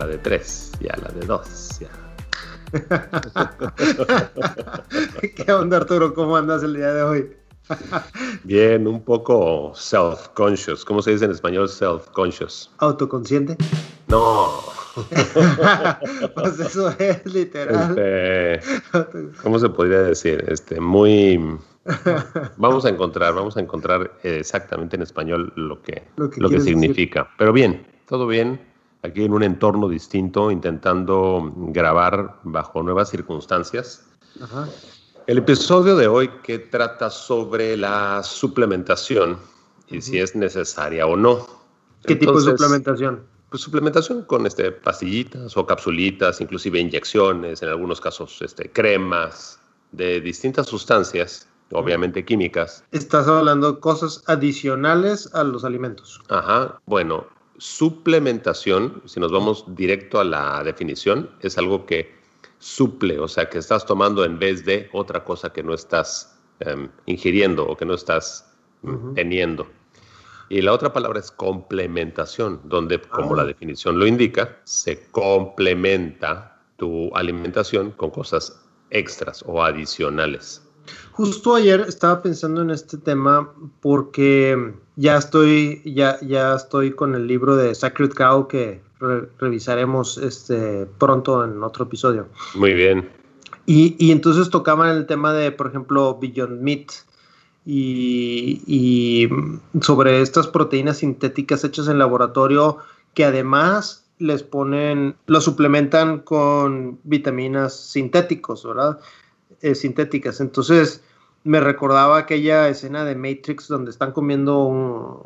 La de tres, y a la de dos, ya. ¿Qué onda, Arturo? ¿Cómo andas el día de hoy? Bien, un poco self-conscious. ¿Cómo se dice en español self-conscious? ¿Autoconsciente? No. pues eso es literal. Este, ¿Cómo se podría decir? Este, muy. Vamos a encontrar, vamos a encontrar exactamente en español lo que, lo que, significa. Pero bien, todo bien aquí en un entorno distinto, intentando grabar bajo nuevas circunstancias. El episodio de hoy que trata sobre la suplementación y si es necesaria o no. ¿Qué tipo de suplementación? Pues suplementación con este, pastillitas o capsulitas, inclusive inyecciones, en algunos casos este, cremas de distintas sustancias, obviamente químicas. Estás hablando de cosas adicionales a los alimentos. Ajá, bueno, suplementación, si nos vamos directo a la definición, es algo que suple, o sea, que estás tomando en vez de otra cosa que no estás em, ingiriendo o que no estás teniendo. Y la otra palabra es complementación, donde, como la ah. definición lo indica, se complementa tu alimentación con cosas extras o adicionales. Justo ayer estaba pensando en este tema porque ya estoy, ya, ya estoy con el libro de Sacred Cow que revisaremos este, pronto en otro episodio. Muy bien. Y, y entonces tocaban el tema de, por ejemplo, Beyond Meat y, y sobre estas proteínas sintéticas hechas en laboratorio que además les ponen, lo suplementan con vitaminas sintéticos, ¿verdad? Eh, sintéticas. Entonces, me recordaba aquella escena de Matrix donde están comiendo un,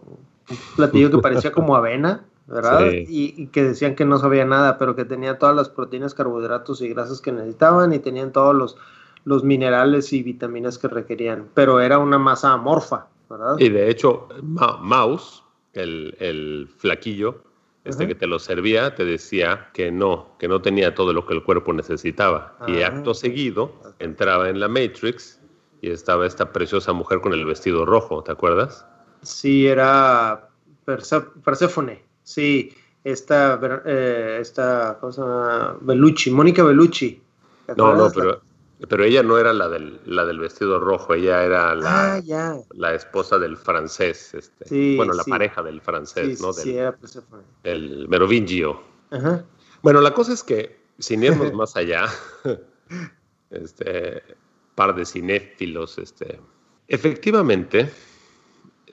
platillo que parecía como avena, ¿verdad? Y, que decían que no sabía nada, pero que tenía todas las proteínas, carbohidratos y grasas que necesitaban y tenían todos los, los minerales y vitaminas que requerían, pero era una masa amorfa, ¿verdad? Y de hecho, Mouse, el, el flaquillo, este que te lo servía, te decía que no, que no tenía todo lo que el cuerpo necesitaba. y ah. acto seguido entraba en la Matrix y estaba esta preciosa mujer con el vestido rojo, ¿te acuerdas? Sí, era Persephone, sí, esta, eh, esta cosa, Bellucci, Mónica Bellucci. No, no, pero, pero ella no era la del, la del vestido rojo, ella era la, ah, la esposa del francés, este, bueno, la pareja del francés, ¿no? sí, era Persephone. El Merovingio. Bueno, la cosa es que, sin irnos más allá, este, par de cinéfilos. Este. Efectivamente,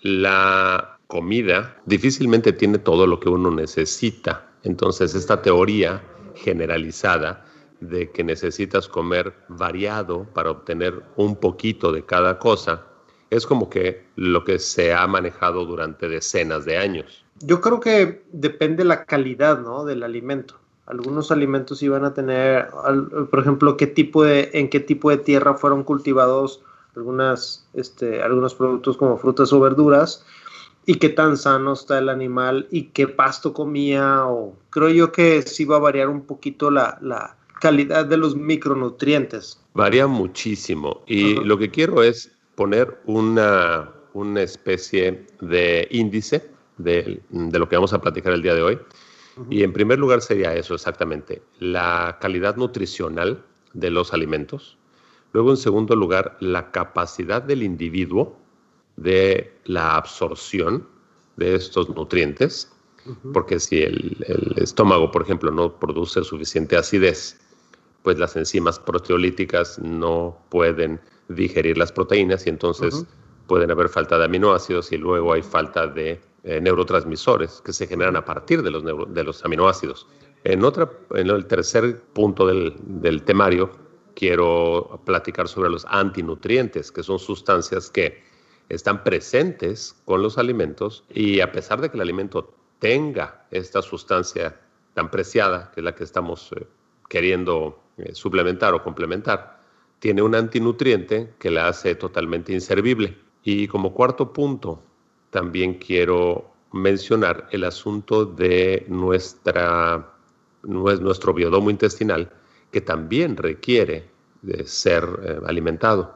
la comida difícilmente tiene todo lo que uno necesita. Entonces, esta teoría generalizada de que necesitas comer variado para obtener un poquito de cada cosa, es como que lo que se ha manejado durante decenas de años. Yo creo que depende la calidad, ¿no? Del alimento algunos alimentos iban a tener, por ejemplo, qué tipo de, en qué tipo de tierra fueron cultivados algunas, este, algunos productos como frutas o verduras y qué tan sano está el animal y qué pasto comía o creo yo que sí va a variar un poquito la, la calidad de los micronutrientes. Varía muchísimo y lo que quiero es poner una, una especie de índice de, de lo que vamos a platicar el día de hoy y en primer lugar sería eso exactamente, la calidad nutricional de los alimentos. Luego, en segundo lugar, la capacidad del individuo de la absorción de estos nutrientes, porque si el, estómago, por ejemplo, no produce suficiente acidez, pues las enzimas proteolíticas no pueden digerir las proteínas y entonces pueden haber falta de aminoácidos y luego hay falta de eh, neurotransmisores que se generan a partir de los, de los aminoácidos. En, otra, en el tercer punto del, del temario, quiero platicar sobre los antinutrientes, que son sustancias que están presentes con los alimentos y a pesar de que el alimento tenga esta sustancia tan preciada, que es la que estamos eh, queriendo eh, suplementar o complementar, tiene un antinutriente que la hace totalmente inservible. Y como cuarto punto, también quiero mencionar el asunto de nuestra, nuestro biodomo intestinal, que también requiere de ser eh, alimentado.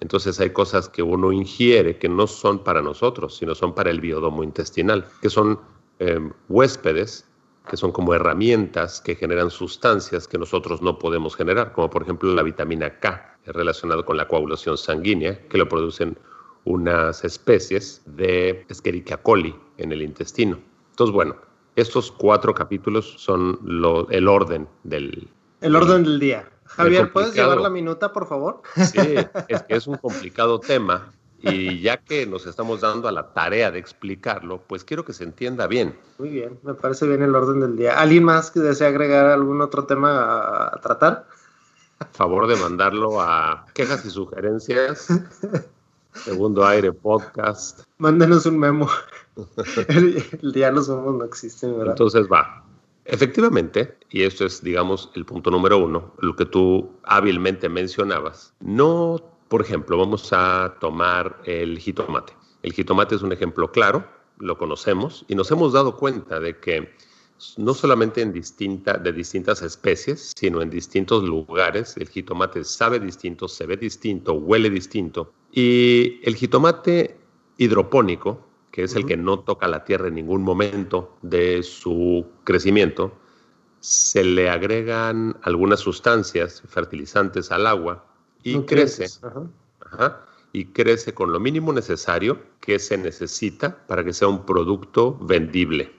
Entonces hay cosas que uno ingiere que no son para nosotros, sino son para el biodomo intestinal, que son em, huéspedes, que son como herramientas que generan sustancias que nosotros no podemos generar, como por ejemplo la vitamina K, relacionado con la coagulación sanguínea, que lo producen unas especies de Escherichia coli en el intestino. Entonces, bueno, estos cuatro capítulos son el orden del... El orden del día. Javier, ¿puedes llevar la minuta, por favor? Sí, es que es un complicado tema y ya que nos estamos dando a la tarea de explicarlo, pues quiero que se entienda bien. Muy bien, me parece bien el orden del día. ¿Alguien más que desea agregar algún otro tema a, tratar? A favor de mandarlo a quejas y sugerencias. Segundo aire podcast. Mándenos un memo. el, el día los somos no existen, ¿verdad? Entonces va. Efectivamente, y esto es, digamos, el punto número uno, lo que tú hábilmente mencionabas, no, por ejemplo, vamos a tomar el jitomate. El jitomate es un ejemplo claro, lo conocemos y nos hemos dado cuenta de que no solamente en distinta, de distintas especies, sino en distintos lugares, el jitomate sabe distinto, se ve distinto, huele distinto. Y el jitomate hidropónico, que es el que no toca la tierra en ningún momento de su crecimiento, se le agregan algunas sustancias fertilizantes al agua y crece. y crece con lo mínimo necesario que se necesita para que sea un producto vendible.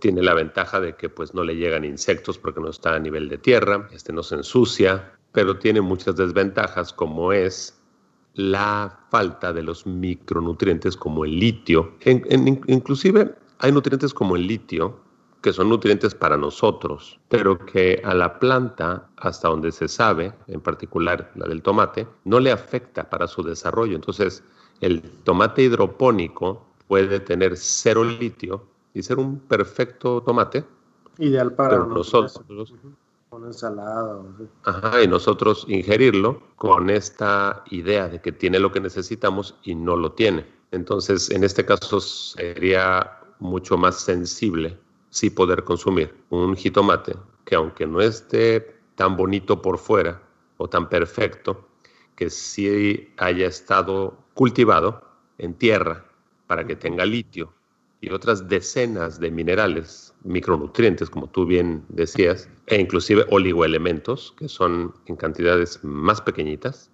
Tiene la ventaja de que pues no le llegan insectos porque no está a nivel de tierra, este no se ensucia, pero tiene muchas desventajas como es la falta de los micronutrientes como el litio. inclusive hay nutrientes como el litio que son nutrientes para nosotros, pero que a la planta, hasta donde se sabe, en particular la del tomate, no le afecta para su desarrollo. Entonces, el tomate hidropónico puede tener cero litio y ser un perfecto tomate. Ideal para nosotros con ensalada. Ajá, y nosotros ingerirlo con esta idea de que tiene lo que necesitamos y no lo tiene. Entonces, en este caso sería mucho más sensible sí poder consumir un jitomate que aunque no esté tan bonito por fuera o tan perfecto, que sí haya estado cultivado en tierra para que tenga litio y otras decenas de minerales, micronutrientes, como tú bien decías, e inclusive oligoelementos, que son en cantidades más pequeñitas,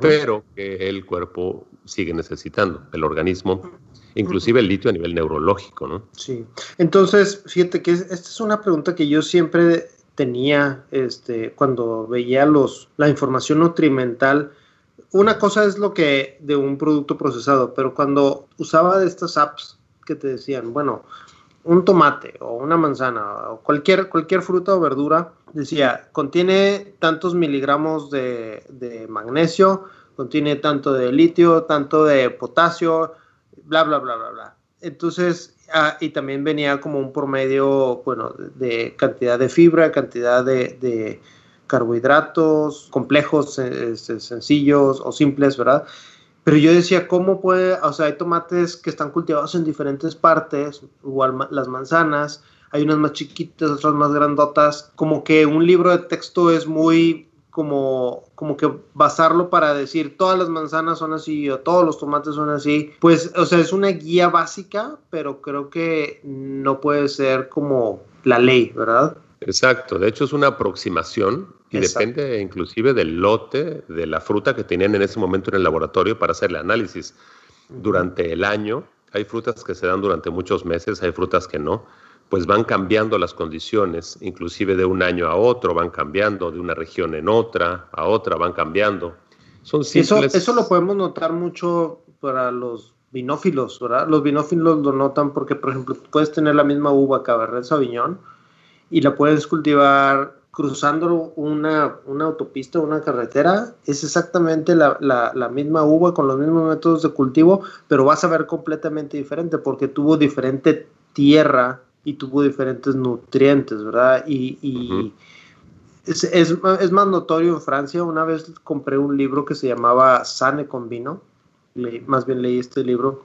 pero que el cuerpo sigue necesitando, el organismo, inclusive el litio a nivel neurológico, ¿no? Sí. Entonces, fíjate que esta es una pregunta que yo siempre tenía este, cuando veía los, la información nutrimental. Una cosa es lo que de un producto procesado, pero cuando usaba de estas apps que te decían, bueno, un tomate o una manzana o cualquier, cualquier fruta o verdura, decía, contiene tantos miligramos de, magnesio, contiene tanto de litio, tanto de potasio, bla, bla, bla, bla, bla. Entonces, ah, y también venía como un promedio, bueno, de cantidad de fibra, cantidad de, carbohidratos complejos, eh, sencillos o simples, ¿verdad? Pero yo decía, ¿cómo puede? O sea, hay tomates que están cultivados en diferentes partes, igual las manzanas, hay unas más chiquitas, otras más grandotas. Como que un libro de texto es muy como, como que basarlo para decir todas las manzanas son así o todos los tomates son así. Pues, o sea, es una guía básica, pero creo que no puede ser como la ley, ¿verdad? Exacto, de hecho es una aproximación y depende inclusive del lote de la fruta que tenían en ese momento en el laboratorio para hacer el análisis. Durante el año, hay frutas que se dan durante muchos meses, hay frutas que no, pues van cambiando las condiciones, inclusive de un año a otro, van cambiando, de una región en otra, a otra, van cambiando. Son Eso, eso lo podemos notar mucho para los vinófilos, ¿verdad? Los vinófilos lo notan porque, por ejemplo, puedes tener la misma uva Cabernet Sauvignon y la puedes cultivar cruzando una, una autopista, una carretera, es exactamente la, la, misma uva con los mismos métodos de cultivo, pero vas a ver completamente diferente porque tuvo diferente tierra y tuvo diferentes nutrientes, ¿verdad? Y, es, es, más notorio en Francia. Una vez compré un libro que se llamaba Sane con vino, más bien leí este libro,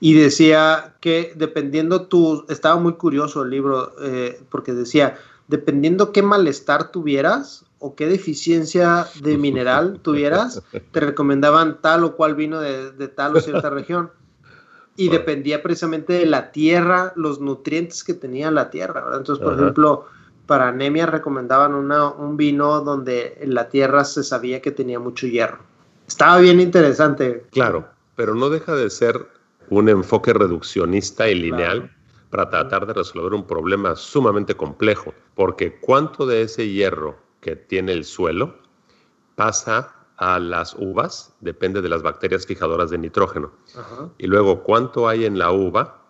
y decía que dependiendo tu, estaba muy curioso el libro, eh, porque decía, dependiendo qué malestar tuvieras o qué deficiencia de mineral tuvieras, te recomendaban tal o cual vino de, de tal o cierta región y dependía precisamente de la tierra, los nutrientes que tenía la tierra. ¿verdad? Entonces, por ejemplo, para anemia recomendaban una, un vino donde en la tierra se sabía que tenía mucho hierro. Estaba bien interesante. Claro, pero no deja de ser un enfoque reduccionista y lineal para tratar de resolver un problema sumamente complejo, porque cuánto de ese hierro que tiene el suelo pasa a las uvas depende de las bacterias fijadoras de nitrógeno. Y luego, cuánto hay en la uva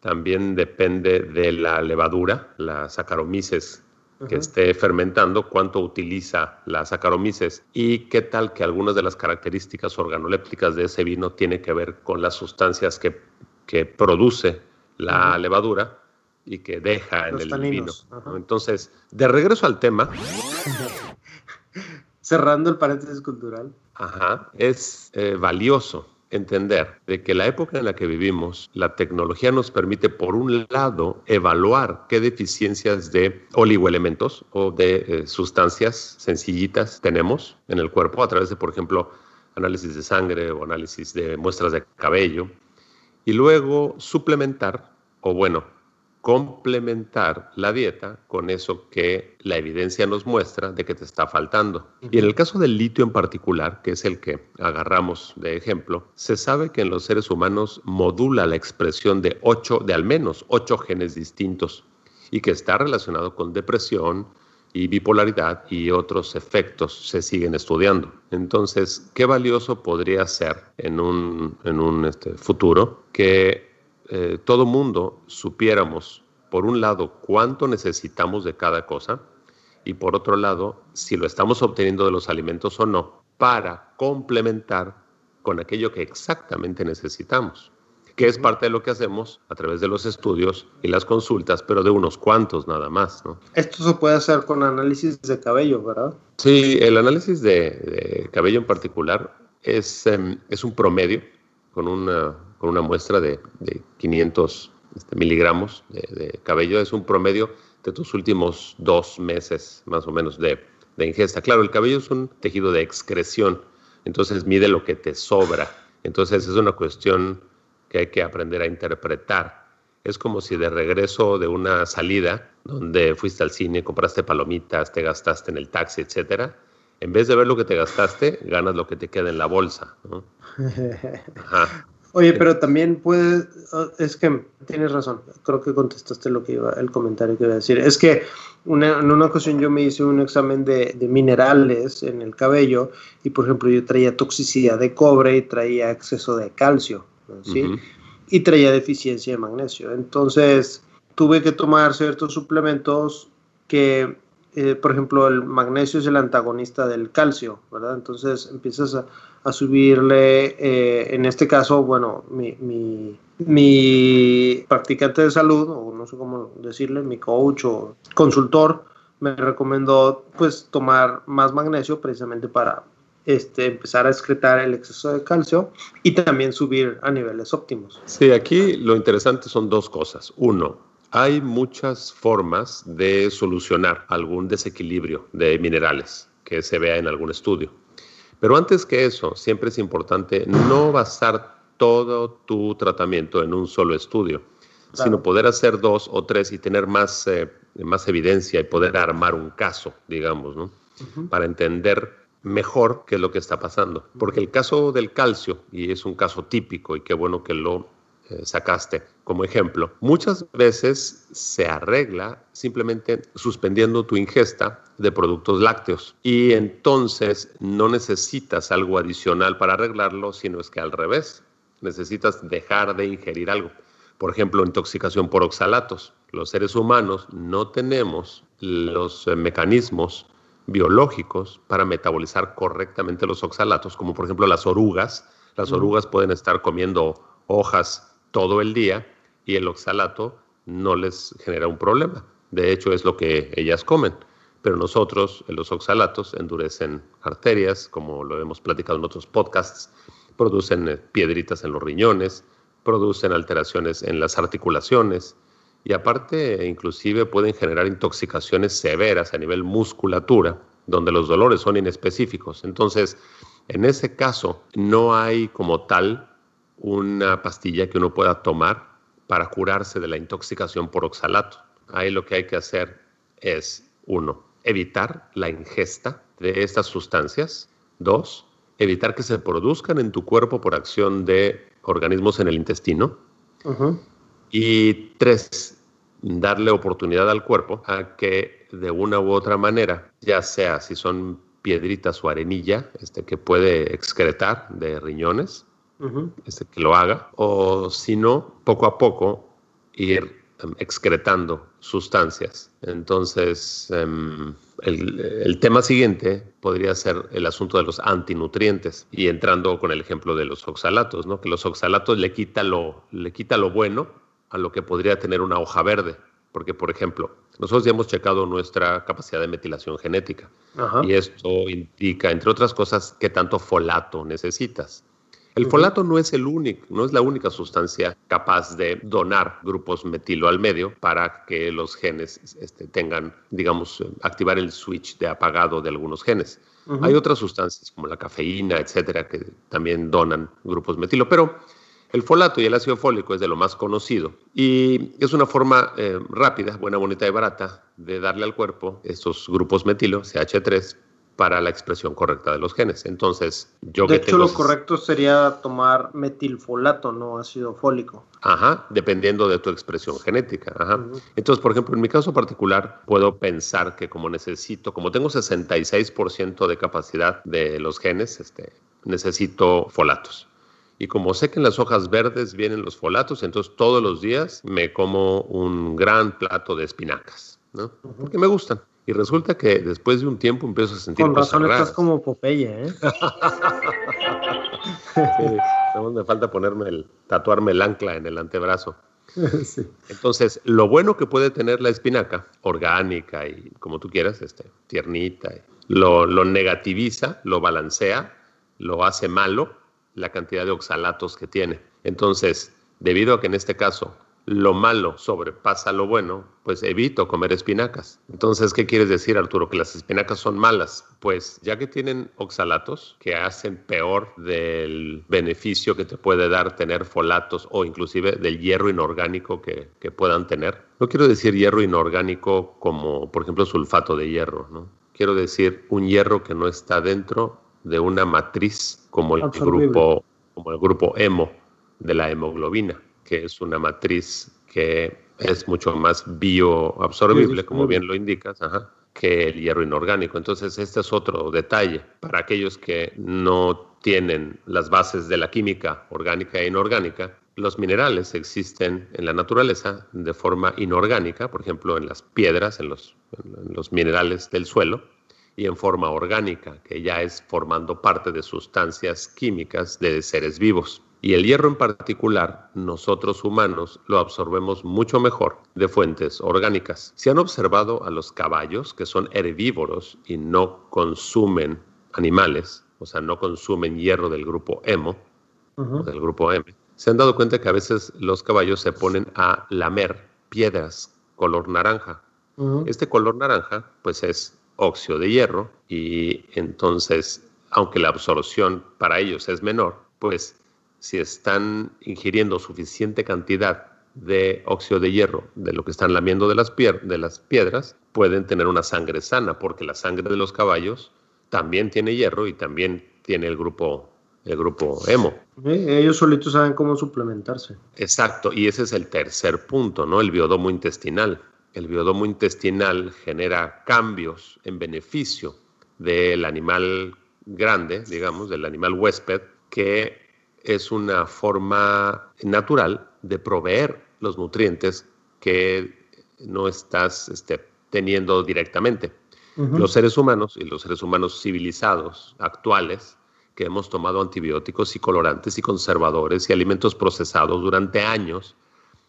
también depende de la levadura, la saccharomyces que esté fermentando, cuánto utiliza la saccharomyces y qué tal que algunas de las características organolépticas de ese vino tiene que ver con las sustancias que, que produce la levadura y que deja en el vino. Entonces, de regreso al tema, cerrando el paréntesis cultural. Ajá, es eh, valioso entender de que la época en la que vivimos, la tecnología nos permite, por un lado, evaluar qué deficiencias de oligoelementos o de eh, sustancias sencillitas tenemos en el cuerpo a través de, por ejemplo, análisis de sangre o análisis de muestras de cabello, y luego suplementar, o bueno, complementar la dieta con eso que la evidencia nos muestra de que te está faltando. Y en el caso del litio en particular, que es el que agarramos de ejemplo, se sabe que en los seres humanos modula la expresión de ocho, de al menos ocho genes distintos y que está relacionado con depresión y bipolaridad y otros efectos se siguen estudiando. Entonces, qué valioso podría ser en un, en un este, futuro que eh, todo mundo supiéramos, por un lado, cuánto necesitamos de cada cosa y por otro lado, si lo estamos obteniendo de los alimentos o no, para complementar con aquello que exactamente necesitamos, que es parte de lo que hacemos a través de los estudios y las consultas, pero de unos cuantos nada más. Esto se puede hacer con análisis de cabello, ¿verdad? Sí, el análisis de, cabello en particular es, em, es un promedio con una con una muestra de, 500 este, miligramos de, cabello. Es un promedio de tus últimos dos meses más o menos de, de ingesta. Claro, el cabello es un tejido de excreción, entonces mide lo que te sobra. Entonces es una cuestión que hay que aprender a interpretar. Es como si de regreso de una salida donde fuiste al cine, compraste palomitas, te gastaste en el taxi, etcétera, en vez de ver lo que te gastaste, ganas lo que te queda en la bolsa. Ajá. Oye, pero también puede, es que tienes razón, creo que contestaste lo que iba, el comentario que iba a decir. Es que en una ocasión yo me hice un examen de, minerales en el cabello y, por ejemplo, yo traía toxicidad de cobre y traía exceso de calcio, ¿sí? Y traía deficiencia de magnesio. Entonces, tuve que tomar ciertos suplementos que eh, por ejemplo, el magnesio es el antagonista del calcio, ¿verdad? Entonces empiezas a, subirle, eh, en este caso, bueno, mi, mi, practicante de salud, o no sé cómo decirle, mi coach o consultor, me recomendó pues tomar más magnesio precisamente para este, empezar a excretar el exceso de calcio y también subir a niveles óptimos. Sí, aquí lo interesante son dos cosas. Uno, hay muchas formas de solucionar algún desequilibrio de minerales que se vea en algún estudio. Pero antes que eso, siempre es importante no basar todo tu tratamiento en un solo estudio, sino poder hacer dos o tres y tener más, eh, más evidencia y poder armar un caso, digamos, ¿no? Para entender mejor qué es lo que está pasando. Porque el caso del calcio, y es un caso típico, y qué bueno que lo sacaste como ejemplo, muchas veces se arregla simplemente suspendiendo tu ingesta de productos lácteos y entonces no necesitas algo adicional para arreglarlo, sino es que al revés, necesitas dejar de ingerir algo. Por ejemplo, intoxicación por oxalatos. Los seres humanos no tenemos los eh, mecanismos biológicos para metabolizar correctamente los oxalatos, como por ejemplo las orugas. Las orugas pueden estar comiendo hojas todo el día y el oxalato no les genera un problema. De hecho, es lo que ellas comen. Pero nosotros, los oxalatos, endurecen arterias, como lo hemos platicado en otros podcasts, producen eh, piedritas en los riñones, producen alteraciones en las articulaciones y aparte inclusive pueden generar intoxicaciones severas a nivel musculatura, donde los dolores son inespecíficos. Entonces, en ese caso, no hay como tal una pastilla que uno pueda tomar para curarse de la intoxicación por oxalato. Ahí lo que hay que hacer es, uno, evitar la ingesta de estas sustancias. Dos, evitar que se produzcan en tu cuerpo por acción de organismos en el intestino. Y tres, darle oportunidad al cuerpo a que de una u otra manera, ya sea si son piedritas o arenilla, este, que puede excretar de riñones, este, que lo haga, o si no, poco a poco ir em, excretando sustancias. Entonces, em, el, tema siguiente podría ser el asunto de los antinutrientes y entrando con el ejemplo de los oxalatos, ¿no? que los oxalatos le quita lo, le quita lo bueno a lo que podría tener una hoja verde. Porque, por ejemplo, nosotros ya hemos checado nuestra capacidad de metilación genética y esto indica, entre otras cosas, qué tanto folato necesitas. El folato no es el único, no es la única sustancia capaz de donar grupos metilo al medio para que los genes este, tengan, digamos, activar el switch de apagado de algunos genes. Hay otras sustancias como la cafeína, etcétera, que también donan grupos metilo, pero el folato y el ácido fólico es de lo más conocido y es una forma eh, rápida, buena, bonita y barata de darle al cuerpo estos grupos metilo, CH3, para la expresión correcta de los genes. Entonces, yo de hecho, lo correcto sería tomar metilfolato, no ácido fólico. Ajá, dependiendo de tu expresión genética. Ajá. Entonces, por ejemplo, en mi caso particular, puedo pensar que como necesito, como tengo 66% de capacidad de los genes, este, necesito folatos. Y como sé que en las hojas verdes vienen los folatos, entonces todos los días me como un gran plato de espinacas, ¿no? Porque me gustan. Y resulta que después de un tiempo empiezo a sentir Con razón estás como Popeye, ¿eh? sí, me falta ponerme el, tatuarme el ancla en el antebrazo. Sí. Entonces, lo bueno que puede tener la espinaca, orgánica y como tú quieras, este, tiernita, lo, lo negativiza, lo balancea, lo hace malo la cantidad de oxalatos que tiene. Entonces, debido a que en este caso lo malo sobrepasa lo bueno, pues evito comer espinacas. Entonces, ¿qué quieres decir, Arturo? Que las espinacas son malas. Pues ya que tienen oxalatos que hacen peor del beneficio que te puede dar tener folatos o inclusive del hierro inorgánico que, que puedan tener. No quiero decir hierro inorgánico como, por ejemplo, sulfato de hierro, ¿no? Quiero decir un hierro que no está dentro de una matriz como el grupo como el grupo hemo de la hemoglobina que es una matriz que es mucho más bioabsorbible, como bien lo indicas, que el hierro inorgánico. Entonces, este es otro detalle para aquellos que no tienen las bases de la química orgánica e inorgánica. Los minerales existen en la naturaleza de forma inorgánica, por ejemplo, en las piedras, en los, en los minerales del suelo, y en forma orgánica, que ya es formando parte de sustancias químicas de seres vivos. Y el hierro en particular, nosotros humanos lo absorbemos mucho mejor de fuentes orgánicas. Se han observado a los caballos, que son herbívoros y no consumen animales, o sea, no consumen hierro del grupo hemo, del grupo M. Se han dado cuenta que a veces los caballos se ponen a lamer piedras color naranja. Este color naranja, pues es óxido de hierro y entonces, aunque la absorción para ellos es menor, pues si están ingiriendo suficiente cantidad de óxido de hierro de lo que están lamiendo de las, de las piedras, pueden tener una sangre sana, porque la sangre de los caballos también tiene hierro y también tiene el grupo, el grupo hemo. ellos solitos saben cómo suplementarse. Exacto, y ese es el tercer punto, ¿no? El biodomo intestinal. El biodomo intestinal genera cambios en beneficio del animal grande, digamos, del animal huésped, que es una forma natural de proveer los nutrientes que no estás este, teniendo directamente. Los seres humanos y los seres humanos civilizados actuales que hemos tomado antibióticos y colorantes y conservadores y alimentos procesados durante años,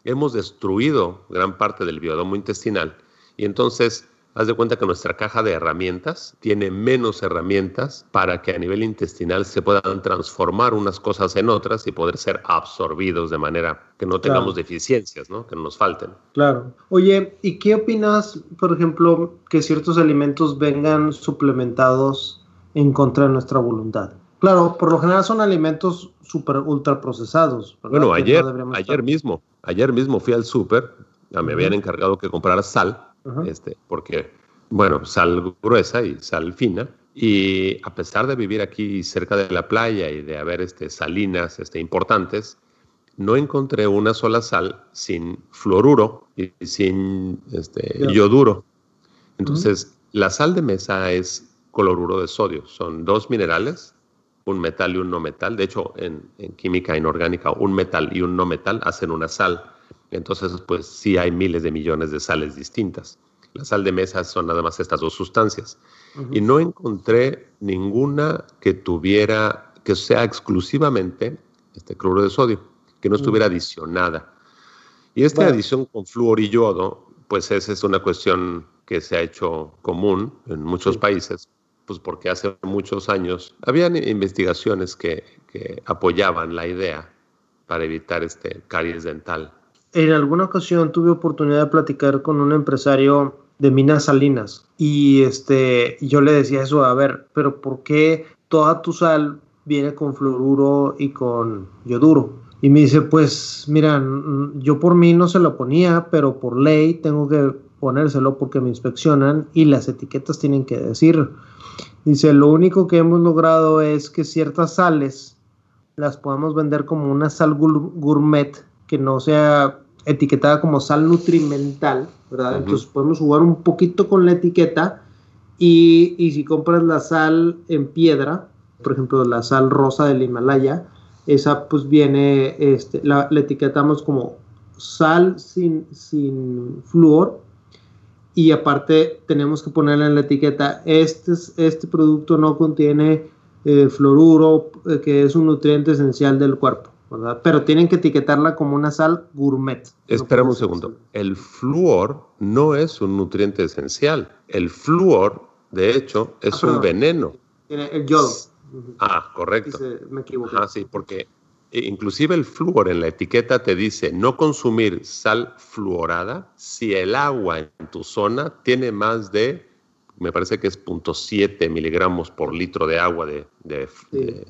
hemos destruido gran parte del biodomo intestinal y entonces haz de cuenta que nuestra caja de herramientas tiene menos herramientas para que a nivel intestinal se puedan transformar unas cosas en otras y poder ser absorbidos de manera que no tengamos deficiencias, ¿no? que nos falten. Claro. Oye, ¿y qué opinas, por ejemplo, que ciertos alimentos vengan suplementados en contra de nuestra voluntad? Claro, por lo general son alimentos súper ultra procesados. Bueno, ayer, ayer mismo, ayer mismo fui al súper, me habían encargado que comprara sal, este, porque, bueno, sal gruesa y sal fina, y a pesar de vivir aquí cerca de la playa y de haber este, salinas este, importantes, no encontré una sola sal sin fluoruro y sin este, yoduro. Entonces, la sal de mesa es cloruro de sodio. Son dos minerales un metal y un no metal. De hecho, en, química inorgánica, un metal y un no metal hacen una sal. Entonces, pues sí hay miles de millones de sales distintas. La sal de mesa son nada más estas dos sustancias. Y no encontré ninguna que tuviera, que sea exclusivamente este cloruro de sodio, que no estuviera adicionada. Y esta adición con flúor y yodo, pues esa es una cuestión que se ha hecho común en muchos países, pues porque hace muchos años habían investigaciones que, apoyaban la idea para evitar este caries dental. En alguna ocasión tuve oportunidad de platicar con un empresario de minas salinas y este yo le decía eso, a ver, pero ¿por qué toda tu sal viene con fluoruro y con yoduro? Y me dice, pues mira, yo por mí no se lo ponía, pero por ley tengo que ponérselo porque me inspeccionan y las etiquetas tienen que decir Dice, lo único que hemos logrado es que ciertas sales las podamos vender como una sal gourmet que no sea etiquetada como sal nutrimental, ¿verdad? Entonces podemos jugar un poquito con la etiqueta y, y, si compras la sal en piedra, por ejemplo la sal rosa del Himalaya, esa pues viene, este, la, la etiquetamos como sal sin, sin flúor y aparte tenemos que ponerle en la etiqueta, este, este producto no contiene eh, fluoruro, eh, que es un nutriente esencial del cuerpo, ¿verdad? Pero tienen que etiquetarla como una sal gourmet. Espera un segundo. El flúor no es un nutriente esencial. El flúor, de hecho, es ah, un veneno. Tiene el yodo. Ah, correcto. me equivoqué. Ah, sí, porque inclusive el flúor en la etiqueta te dice no consumir sal fluorada si el agua en tu zona tiene más de, me parece que es 0.7 miligramos por litro de agua de, de,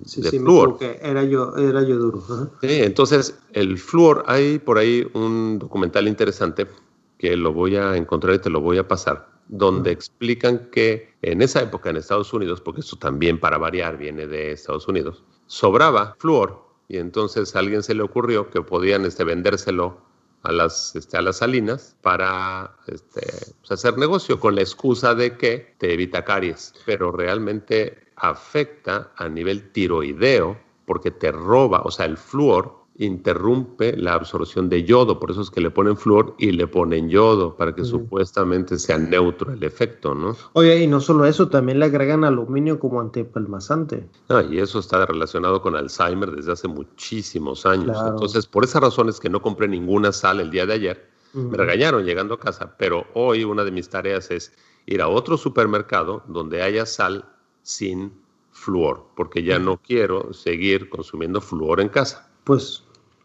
sí, sí, flúor. era yo, era yo duro. entonces, el flúor, hay por ahí un documental interesante que lo voy a encontrar y te lo voy a pasar, donde explican que en esa época en Estados Unidos, porque esto también para variar viene de Estados Unidos, sobraba flúor y entonces a alguien se le ocurrió que podían este, vendérselo a las, este, a las salinas para este, pues, hacer negocio con la excusa de que te evita caries, pero realmente afecta a nivel tiroideo porque te roba, o sea, el flúor interrumpe la absorción de yodo, por eso es que le ponen flúor y le ponen yodo para que supuestamente sea neutro el efecto, ¿no? Oye, y no solo eso, también le agregan aluminio como antipalmazante. Ah, y eso está relacionado con Alzheimer desde hace muchísimos años. Entonces, por esa razón es que no compré ninguna sal el día de ayer. Me regañaron llegando a casa, pero hoy una de mis tareas es ir a otro supermercado donde haya sal sin flúor, porque ya no quiero seguir consumiendo flúor en casa. Pues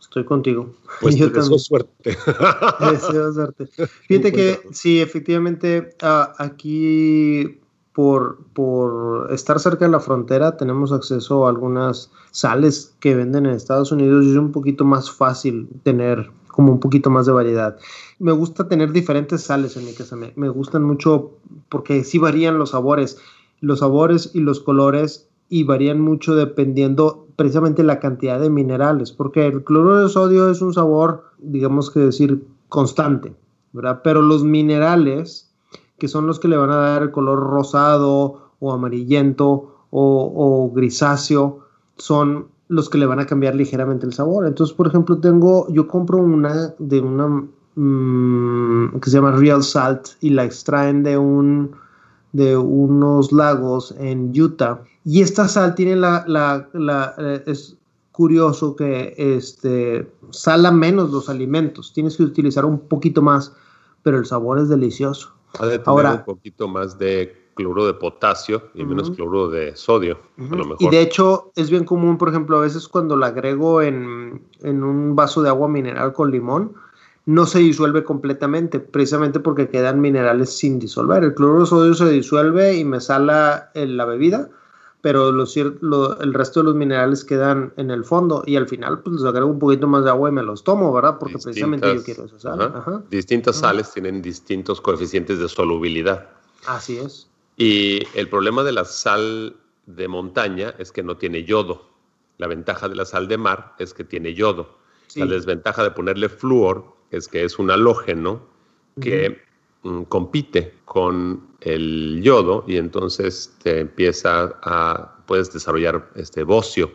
estoy contigo. Pues yo deseo suerte. Deseo suerte. Fíjate que sí, efectivamente, ah, aquí por, por estar cerca de la frontera tenemos acceso a algunas sales que venden en Estados Unidos y es un poquito más fácil tener como un poquito más de variedad. Me gusta tener diferentes sales en mi casa, me, me gustan mucho porque sí varían los sabores, los sabores y los colores y varían mucho dependiendo precisamente la cantidad de minerales, porque el cloruro de sodio es un sabor, digamos que decir, constante, ¿verdad? Pero los minerales, que son los que le van a dar el color rosado o amarillento o, grisáceo, son los que le van a cambiar ligeramente el sabor. Entonces, por ejemplo, tengo, yo compro una de una mm, que se llama Real Salt y la extraen de un de unos lagos en Utah y esta sal tiene la, la, la eh, es curioso que este, sala menos los alimentos. Tienes que utilizar un poquito más, pero el sabor es delicioso. Ha de tener un poquito más de cloro de potasio y menos cloro de sodio, a lo mejor. Y de hecho es bien común, por ejemplo, a veces cuando la agrego en, en, un vaso de agua mineral con limón, no se disuelve completamente, precisamente porque quedan minerales sin disolver. El cloro de sodio se disuelve y me sala en la bebida, pero el resto de los minerales quedan en el fondo y al final pues les agrego un poquito más de agua y me los tomo, ¿verdad? Porque precisamente yo quiero. Distintas sales tienen distintos coeficientes de solubilidad. Así es. Y el problema de la sal de montaña es que no tiene yodo. La ventaja de la sal de mar es que tiene yodo. La desventaja de ponerle flúor es que es un halógeno que mm, compite con el yodo y entonces te empieza a puedes desarrollar este bocio,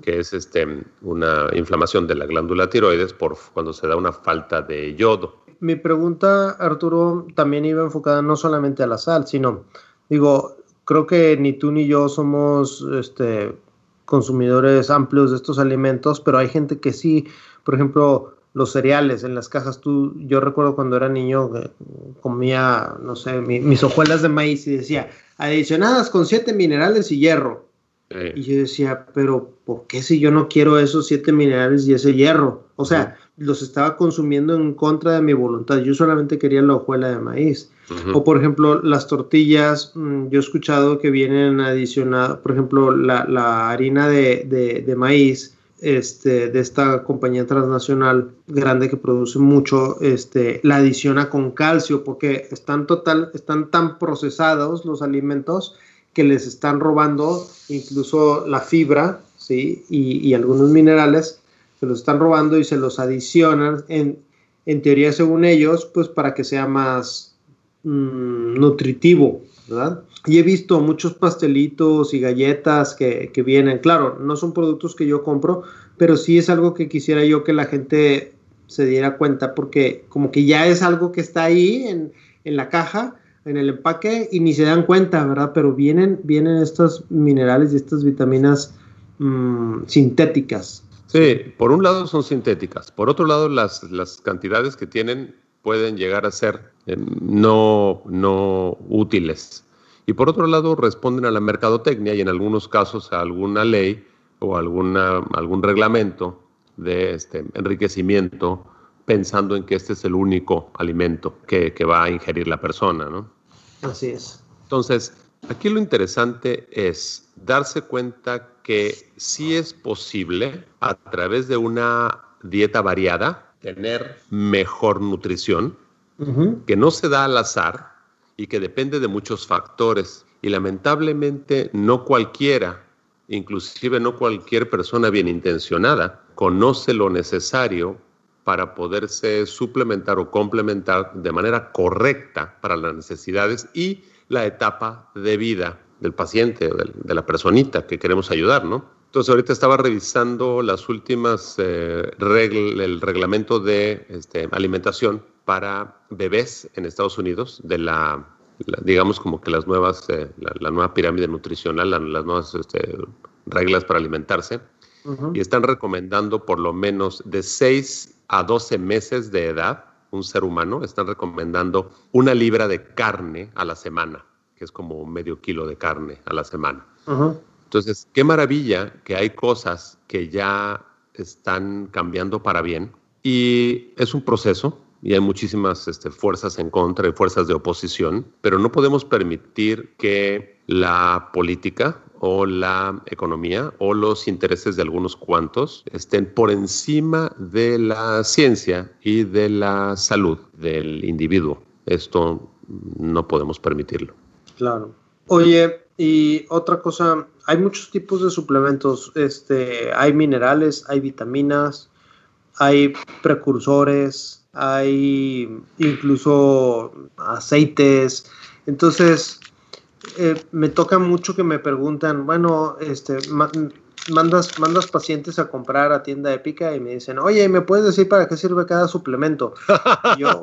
que es este una inflamación de la glándula tiroides por cuando se da una falta de yodo. Mi pregunta, Arturo, también iba enfocada no solamente a la sal, sino Digo, creo que ni tú ni yo somos este, consumidores amplios de estos alimentos, pero hay gente que sí, por ejemplo, los cereales en las cajas. Tú, yo recuerdo cuando era niño comía, no sé, mis hojuelas de maíz y decía, adicionadas con siete minerales y hierro. Y yo decía, pero ¿por qué si yo no quiero esos siete minerales y ese hierro? O sea, los estaba consumiendo en contra de mi voluntad. Yo solamente quería la hojuela de maíz. O por ejemplo, las tortillas, mm, yo he escuchado que vienen adicionadas, por ejemplo, la, harina de, maíz este, de esta compañía transnacional grande que produce mucho, este, la adiciona con calcio porque están, total, están tan procesados los alimentos que les están robando incluso la fibra ¿sí? y, algunos minerales, se los están robando y se los adicionan en, en teoría según ellos, pues para que sea más, Mm, nutritivo, ¿verdad? Y he visto muchos pastelitos y galletas que, vienen, claro, no son productos que yo compro, pero sí es algo que quisiera yo que la gente se diera cuenta, porque como que ya es algo que está ahí en, la caja, en el empaque, y ni se dan cuenta, ¿verdad? Pero vienen, vienen estos minerales y estas vitaminas mm, sintéticas. Sí, por un lado son sintéticas, por otro lado las, las cantidades que tienen pueden llegar a ser eh, no, no útiles. Y por otro lado, responden a la mercadotecnia y en algunos casos a alguna ley o alguna, algún reglamento de este enriquecimiento pensando en que este es el único alimento que, que va a ingerir la persona, ¿no? Así es. Entonces, aquí lo interesante es darse cuenta que sí es posible a través de una dieta variada, tener mejor nutrición, que no se da al azar y que depende de muchos factores. Y lamentablemente no cualquiera, inclusive no cualquier persona bien intencionada, conoce lo necesario para poderse suplementar o complementar de manera correcta para las necesidades y la etapa de vida del paciente, de la personita que queremos ayudar, ¿no? Entonces ahorita estaba revisando las últimas eh, el reglamento de este, alimentación para bebés en Estados Unidos de la, digamos como que las nuevas eh, la, nueva pirámide nutricional, las nuevas este, reglas para alimentarse. Y están recomendando por lo menos de 6 a 12 meses de edad un ser humano. Están recomendando una libra de carne a la semana, que es como medio kilo de carne a la semana. Entonces, qué maravilla que hay cosas que ya están cambiando para bien. Y es un proceso y hay muchísimas este, fuerzas en contra y fuerzas de oposición, pero no podemos permitir que la política o la economía o los intereses de algunos cuantos estén por encima de la ciencia y de la salud del individuo. Esto no podemos permitirlo. Claro. Oye, y otra cosa, hay muchos tipos de suplementos. Este, hay minerales, hay vitaminas, hay precursores, hay incluso aceites. Entonces, eh, me toca mucho que me preguntan, bueno, este, mandas, mandas pacientes a comprar a tienda épica y me dicen, oye, ¿me puedes decir para qué sirve cada suplemento? yo,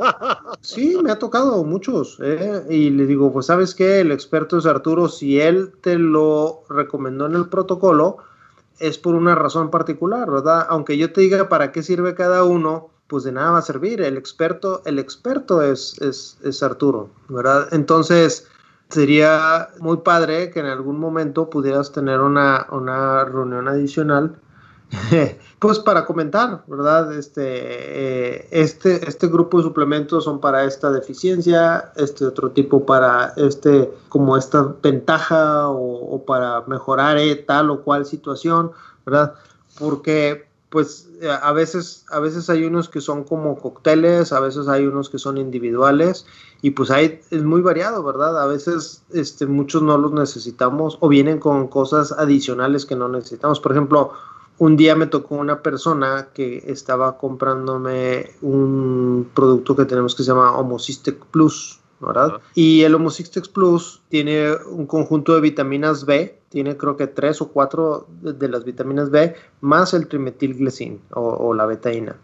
sí, me ha tocado muchos. ¿eh? Y le digo, pues sabes qué, el experto es Arturo, si él te lo recomendó en el protocolo, es por una razón particular, ¿verdad? Aunque yo te diga para qué sirve cada uno, pues de nada va a servir. El experto, el experto es, es, es Arturo, ¿verdad? Entonces, sería muy padre que en algún momento pudieras tener una, una reunión adicional pues para comentar, ¿verdad? Este, eh, este, este grupo de suplementos son para esta deficiencia, este otro tipo para este, como esta ventaja o, para mejorar eh, tal o cual situación, ¿verdad? Porque pues a veces, a veces hay unos que son como cócteles, a veces hay unos que son individuales y pues hay, es muy variado, ¿verdad? A veces este, muchos no los necesitamos o vienen con cosas adicionales que no necesitamos. Por ejemplo, un día me tocó una persona que estaba comprándome un producto que tenemos que se llama Homocystec Plus, ¿verdad? Y el Homocystec Plus tiene un conjunto de vitaminas B, tiene creo que tres o cuatro de, las vitaminas B, más el trimetilglicin o, o la betaína.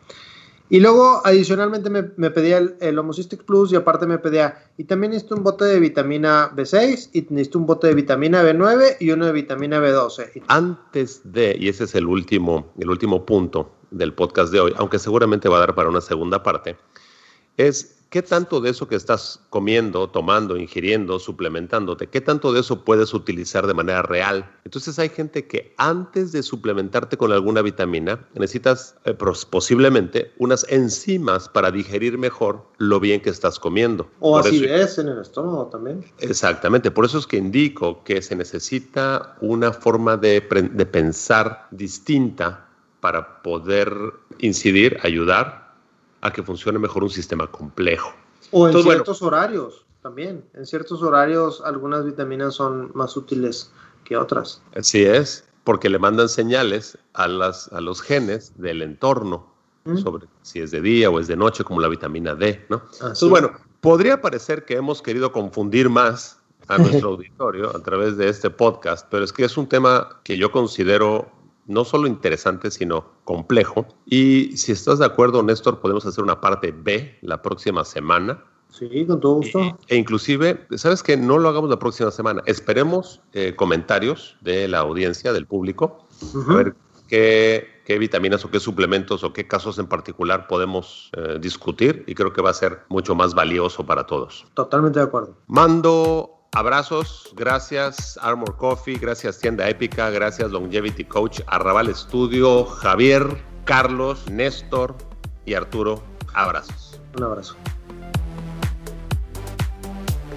Y luego, adicionalmente, me, pedía el, el, Homocystic Plus y aparte me pedía, y también necesito un bote de vitamina B6 y necesito un bote de vitamina B9 y uno de vitamina B12. Antes de, y ese es el último, el último punto del podcast de hoy, aunque seguramente va a dar para una segunda parte, es ¿qué tanto de eso que estás comiendo, tomando, ingiriendo, suplementándote, qué tanto de eso puedes utilizar de manera real? Entonces hay gente que antes de suplementarte con alguna vitamina, necesitas eh, posiblemente unas enzimas para digerir mejor lo bien que estás comiendo. O acidez en el estómago también. Exactamente, por eso es que indico que se necesita una forma de, de pensar distinta para poder incidir, ayudar a que funcione mejor un sistema complejo. O en ciertos horarios también. En ciertos horarios algunas vitaminas son más útiles que otras. Así es, porque le mandan señales a, las, a los genes del entorno mm. sobre si es de día o es de noche, como la vitamina D, ¿no? Entonces, bueno, podría parecer que hemos querido confundir más a nuestro auditorio a través de este podcast, pero es que es un tema que yo considero no solo interesante, sino complejo. Y si estás de acuerdo, Néstor, podemos hacer una parte B la próxima semana. Sí, con todo gusto. E, e inclusive, ¿sabes que No lo hagamos la próxima semana. Esperemos eh, comentarios de la audiencia, del público, a ver qué, qué, vitaminas o qué suplementos o qué casos en particular podemos eh, discutir y creo que va a ser mucho más valioso para todos. Totalmente de acuerdo. Mando Abrazos, gracias Armor Coffee, gracias Tienda Épica, gracias Longevity Coach, Arrabal Studio, Javier, Carlos, Néstor y Arturo. Abrazos. Un abrazo.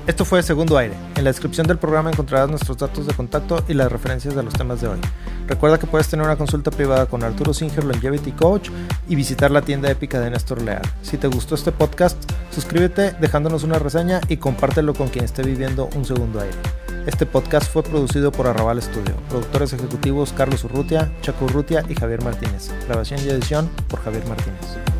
Esto fue Segundo Aire. En la descripción del programa encontrarás nuestros datos de contacto y las referencias de los temas de hoy. Recuerda que puedes tener una consulta privada con Arturo Singer, Longevity Coach, y visitar la tienda épica de Néstor Leal. Si te gustó este podcast, suscríbete dejándonos una reseña y compártelo con quien esté viviendo un segundo aire. Este podcast fue producido por Arrabal Studio, productores ejecutivos Carlos Urrutia, Chaco Urrutia y Javier Martínez. Grabación y edición por Javier Martínez.